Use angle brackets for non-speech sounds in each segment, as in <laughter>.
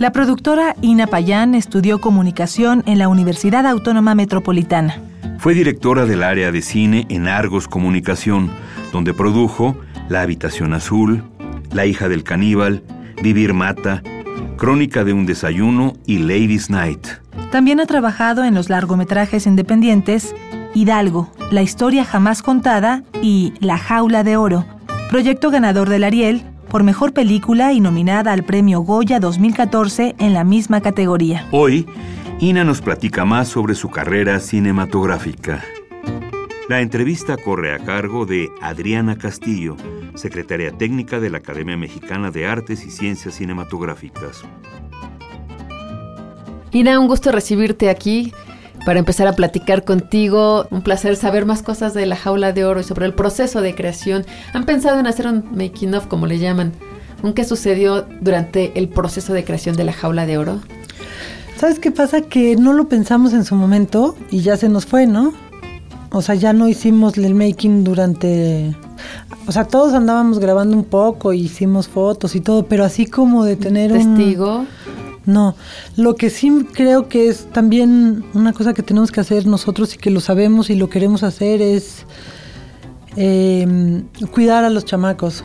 La productora Ina Payán estudió comunicación en la Universidad Autónoma Metropolitana. Fue directora del área de cine en Argos Comunicación, donde produjo La Habitación Azul, La hija del caníbal, Vivir Mata, Crónica de un desayuno y Ladies Night. También ha trabajado en los largometrajes independientes Hidalgo, La historia jamás contada y La jaula de oro, proyecto ganador del Ariel por Mejor Película y nominada al Premio Goya 2014 en la misma categoría. Hoy, Ina nos platica más sobre su carrera cinematográfica. La entrevista corre a cargo de Adriana Castillo, secretaria técnica de la Academia Mexicana de Artes y Ciencias Cinematográficas. Ina, un gusto recibirte aquí para empezar a platicar contigo. Un placer saber más cosas de la jaula de oro y sobre el proceso de creación. ¿Han pensado en hacer un making of, como le llaman? ¿Un qué sucedió durante el proceso de creación de la jaula de oro? ¿Sabes qué pasa? Que no lo pensamos en su momento y ya se nos fue, ¿no? O sea, ya no hicimos el making durante... O sea, todos andábamos grabando un poco, hicimos fotos y todo, pero así como de tener un... Testigo. No, lo que sí creo que es también una cosa que tenemos que hacer nosotros y que lo sabemos y lo queremos hacer es eh, cuidar a los chamacos,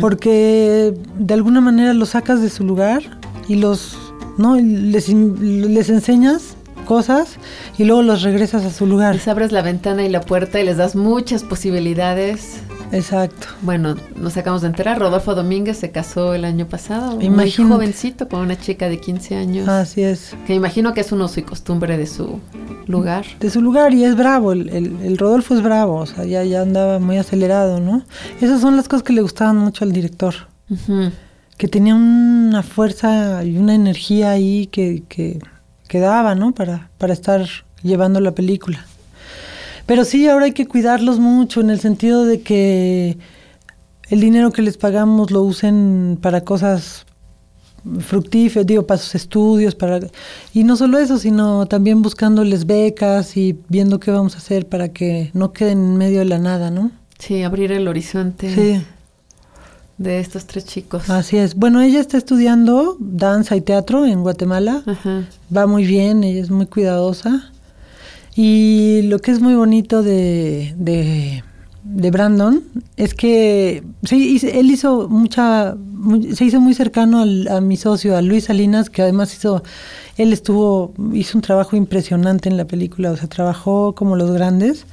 porque de alguna manera los sacas de su lugar y los, ¿no? les, les enseñas cosas y luego los regresas a su lugar. Les abres la ventana y la puerta y les das muchas posibilidades. Exacto. Bueno, nos acabamos de enterar, Rodolfo Domínguez se casó el año pasado, muy jovencito, con una chica de 15 años. Así es. Que imagino que es un uso y costumbre de su lugar. De su lugar, y es bravo, el, el, Rodolfo es bravo, o sea, ya, ya andaba muy acelerado, ¿no? Esas son las cosas que le gustaban mucho al director. Que tenía una fuerza y una energía ahí que, que, que daba, ¿no? Para, para estar llevando la película. Pero sí, ahora hay que cuidarlos mucho en el sentido de que el dinero que les pagamos lo usen para cosas fructíferas, digo, para sus estudios, para y no solo eso, sino también buscándoles becas y viendo qué vamos a hacer para que no queden en medio de la nada, ¿no? Sí, abrir el horizonte. De estos tres chicos. Así es. Bueno, ella está estudiando danza y teatro en Guatemala. Va muy bien, ella es muy cuidadosa. Y lo que es muy bonito de, de, Brandon es que sí, él hizo mucha, se hizo muy cercano a mi socio, a Luis Salinas, que además hizo, él estuvo, hizo un trabajo impresionante en la película, o sea, trabajó como los grandes.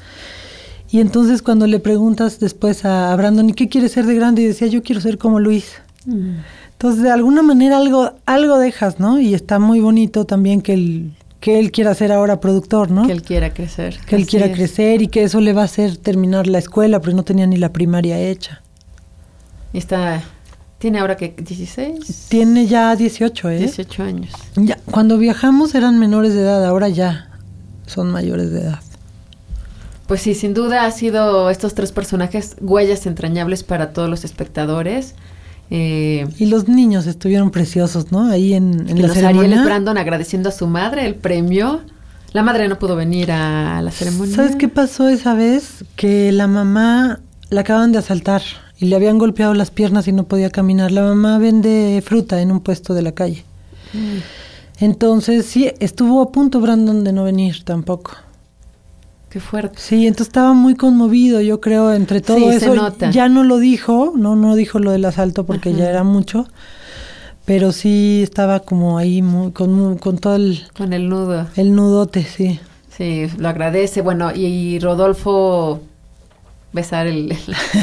Y entonces cuando le preguntas después a, Brandon, ¿y qué quiere ser de grande? Y decía, yo quiero ser como Luis. Mm. Entonces, de alguna manera algo, algo dejas, ¿no? Y está muy bonito también que el, que él quiera ser ahora productor, ¿no? Que él quiera crecer. Que él quiera crecer y que eso le va a hacer terminar la escuela, porque no tenía ni la primaria hecha. Y está, ¿tiene ahora que 16? Tiene ya 18, ¿eh? 18 años. Ya, cuando viajamos eran menores de edad, ahora ya son mayores de edad. Pues sí, sin duda ha sido estos tres personajes huellas entrañables para todos los espectadores. Eh, y los niños estuvieron preciosos, ¿no? Ahí en, en la ceremonia. Brandon agradeciendo a su madre el premio. La madre no pudo venir a la ceremonia. ¿Sabes qué pasó esa vez? Que la mamá la acaban de asaltar y le habían golpeado las piernas y no podía caminar. La mamá vende fruta en un puesto de la calle. Mm. Entonces, sí, estuvo a punto Brandon de no venir tampoco. Qué fuerte. Sí, entonces estaba muy conmovido, yo creo, entre todo eso. Ya no lo dijo, no, no dijo lo del asalto porque ya era mucho, pero sí estaba como ahí muy, con, con todo el... Con el nudo. El nudote, sí. Sí, lo agradece. Bueno, y, Rodolfo besar el,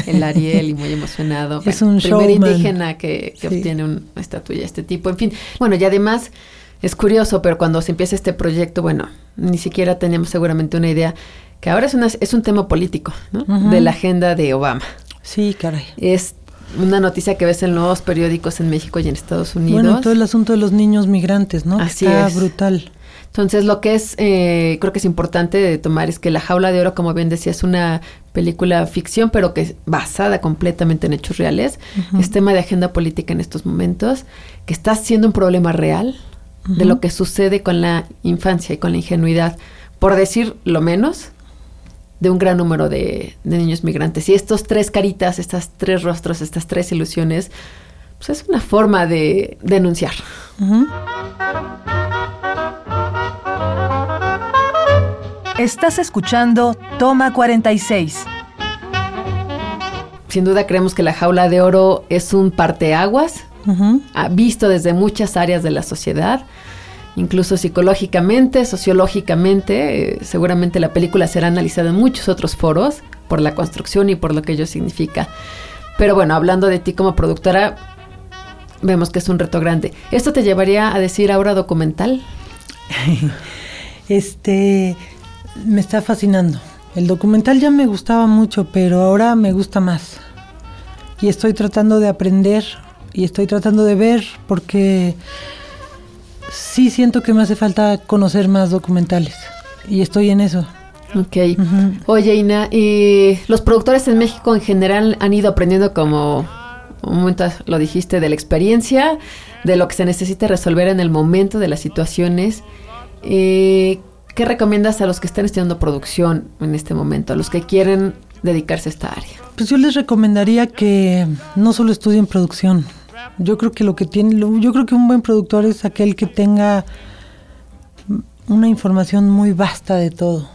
el, Ariel y muy emocionado. <laughs> es un primer indígena que, obtiene una estatuilla de este tipo. En fin, bueno, y además es curioso, pero cuando se empieza este proyecto, bueno, ni siquiera teníamos seguramente una idea que ahora es, una, es un tema político, ¿no? De la agenda de Obama. Sí, caray. Es una noticia que ves en los periódicos en México y en Estados Unidos. Bueno, todo el asunto de los niños migrantes, ¿no? Así Está es. brutal. Entonces, lo que es, eh, creo que es importante de tomar es que La Jaula de Oro, como bien decía, es una película ficción, pero que es basada completamente en hechos reales. Es tema de agenda política en estos momentos, que está siendo un problema real de lo que sucede con la infancia y con la ingenuidad, por decir lo menos, de un gran número de, de niños migrantes. Y estos tres caritas, estas tres rostros, estas tres ilusiones, pues es una forma de denunciar. Estás escuchando Toma 46. Sin duda creemos que la jaula de oro es un parteaguas, ah, visto desde muchas áreas de la sociedad, incluso psicológicamente, sociológicamente. eh, seguramente la película será analizada en muchos otros foros por la construcción y por lo que ello significa. Pero bueno, hablando de ti como productora, vemos que es un reto grande. ¿Esto te llevaría a decir ahora documental? <laughs> Este me está fascinando. El documental ya me gustaba mucho, pero ahora me gusta más. Y estoy tratando de aprender y estoy tratando de ver porque sí siento que me hace falta conocer más documentales. Y estoy en eso. Ok. Oye, Ina, y los productores en México en general han ido aprendiendo como, un momento lo dijiste, de la experiencia, de lo que se necesita resolver en el momento, de las situaciones. Eh, ¿Qué recomiendas a los que están estudiando producción en este momento, a los que quieren dedicarse a esta área? Pues yo les recomendaría que no solo estudien producción. Yo creo que lo que tiene, yo creo que un buen productor es aquel que tenga una información muy vasta de todo.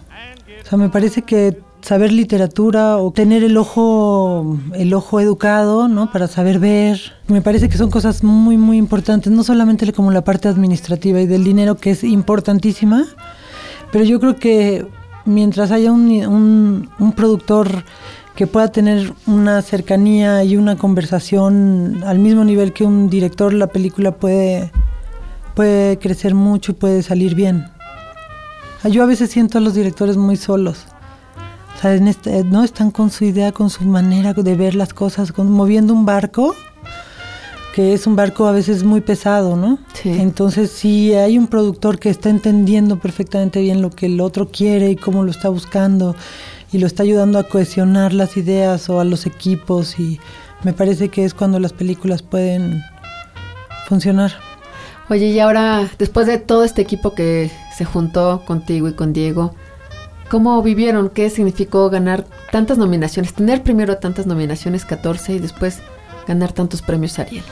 O sea, me parece que saber literatura o tener el ojo el ojo educado, ¿no? Para saber ver, me parece que son cosas muy muy importantes, no solamente como la parte administrativa y del dinero que es importantísima, pero yo creo que mientras haya un, un, un productor que pueda tener una cercanía y una conversación al mismo nivel que un director, la película puede, puede crecer mucho y puede salir bien. Yo a veces siento a los directores muy solos. O sea, en este- no están con su idea, con su manera de ver las cosas, con- moviendo un barco, que es un barco a veces muy pesado, ¿no? Sí. Entonces, si hay un productor que está entendiendo perfectamente bien lo que el otro quiere y cómo lo está buscando y lo está ayudando a cohesionar las ideas o a los equipos y me parece que es cuando las películas pueden funcionar. Oye, y ahora, después de todo este equipo que se juntó contigo y con Diego, ¿cómo vivieron? ¿Qué significó ganar tantas nominaciones? Tener primero tantas nominaciones, 14, y después ganar tantos premios Ariel.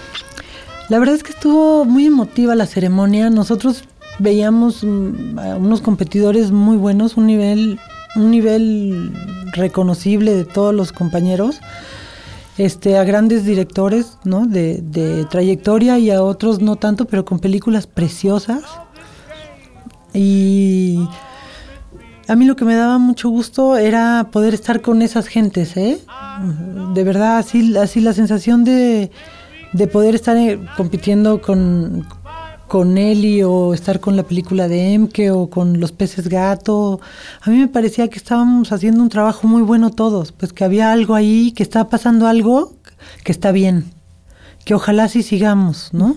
La verdad es que estuvo muy emotiva la ceremonia. Nosotros veíamos mm, a unos competidores muy buenos, un nivel, un nivel reconocible de todos los compañeros, este, a grandes directores, ¿no? De, de trayectoria y a otros no tanto, pero con películas preciosas. Y a mí lo que me daba mucho gusto era poder estar con esas gentes, ¿eh? De verdad, así, así la sensación de, de poder estar eh, compitiendo con, con Eli o estar con la película de Emke o con los peces gato. A mí me parecía que estábamos haciendo un trabajo muy bueno todos, pues que había algo ahí, que estaba pasando algo que está bien, que ojalá así sigamos, ¿no?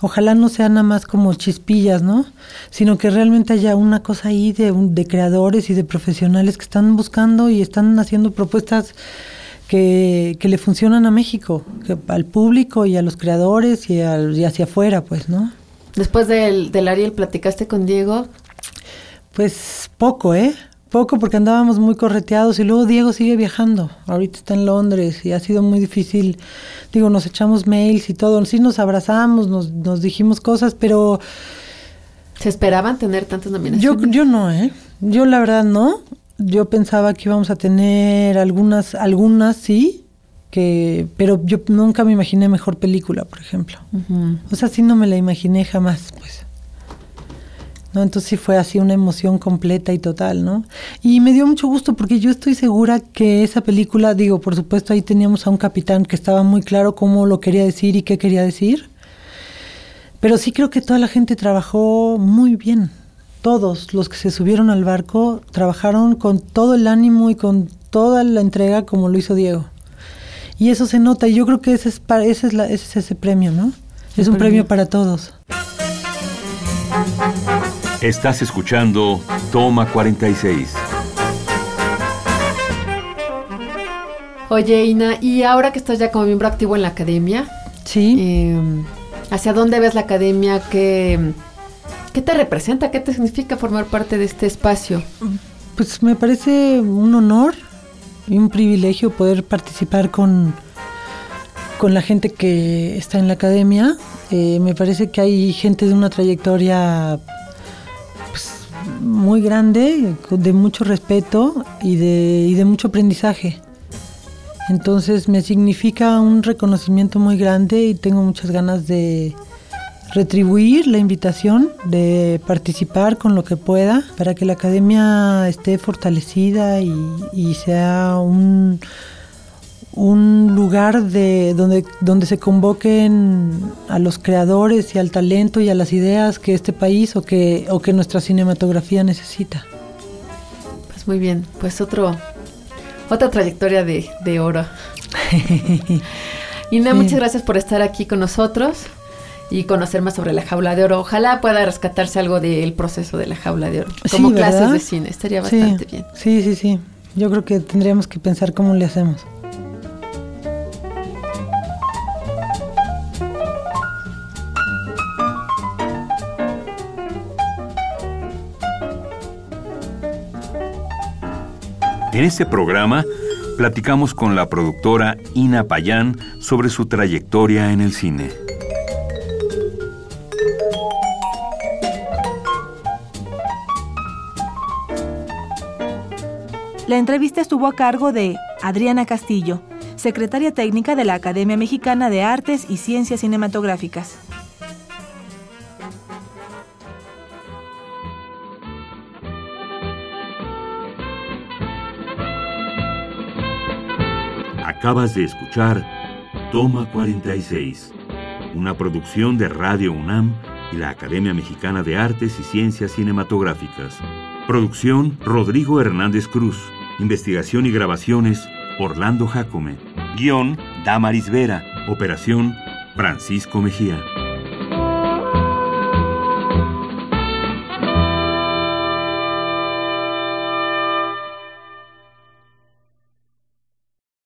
Ojalá no sean nada más como chispillas, ¿no? Sino que realmente haya una cosa ahí de, de creadores y de profesionales que están buscando y están haciendo propuestas que, que le funcionan a México, que- al público y a los creadores y, al- y hacia afuera, pues, ¿no? Después del, del Ariel, ¿platicaste con Diego? Pues poco, ¿eh? Poco porque andábamos muy correteados y luego Diego sigue viajando. Ahorita está en Londres y ha sido muy difícil. Digo, nos echamos mails y todo. Sí nos abrazamos, nos, nos dijimos cosas, pero ¿Se esperaban tener tantas Yo, nominaciones? yo no, ¿eh? Yo la verdad no. Yo pensaba que íbamos a tener algunas, algunas sí, que, pero yo nunca me imaginé mejor película, por ejemplo. O sea, sí no me la imaginé jamás, pues. ¿no? Entonces sí fue así una emoción completa y total, ¿no? Y me dio mucho gusto porque yo estoy segura que esa película, digo, por supuesto ahí teníamos a un capitán que estaba muy claro cómo lo quería decir y qué quería decir, pero sí creo que toda la gente trabajó muy bien. Todos los que se subieron al barco trabajaron con todo el ánimo y con toda la entrega como lo hizo Diego. Y eso se nota y yo creo que ese es, ese es, ese, es ese premio, ¿no? Es un premio para todos. Estás escuchando Toma 46. Oye, Ina, y ahora que estás ya como miembro activo en la academia, sí. Eh, ¿hacia dónde ves la academia? ¿Qué, ¿Qué te representa? ¿Qué te significa formar parte de este espacio? Pues me parece un honor y un privilegio poder participar con, con la gente que está en la academia. Eh, me parece que hay gente de una trayectoria muy grande, de mucho respeto y de, y de mucho aprendizaje. Entonces me significa un reconocimiento muy grande y tengo muchas ganas de retribuir la invitación, de participar con lo que pueda para que la academia esté fortalecida y, y sea un un lugar de donde, donde se convoquen a los creadores y al talento y a las ideas que este país o que, o que nuestra cinematografía necesita. Pues muy bien, pues otro, otra trayectoria de, de oro. <laughs> Ina, sí. muchas gracias por estar aquí con nosotros y conocer más sobre la jaula de oro. Ojalá pueda rescatarse algo del proceso de la jaula de oro, como sí, clases de cine, estaría bastante sí, bien. Sí, sí, sí. Yo creo que tendríamos que pensar cómo le hacemos. En este programa platicamos con la productora Ina Payán sobre su trayectoria en el cine. La entrevista estuvo a cargo de Adriana Castillo, secretaria técnica de la Academia Mexicana de Artes y Ciencias Cinematográficas. Acabas de escuchar Toma 46, una producción de Radio UNAM y la Academia Mexicana de Artes y Ciencias Cinematográficas. Producción Rodrigo Hernández Cruz. Investigación y grabaciones Orlando Jacome. Guión Damaris Vera. Operación Francisco Mejía.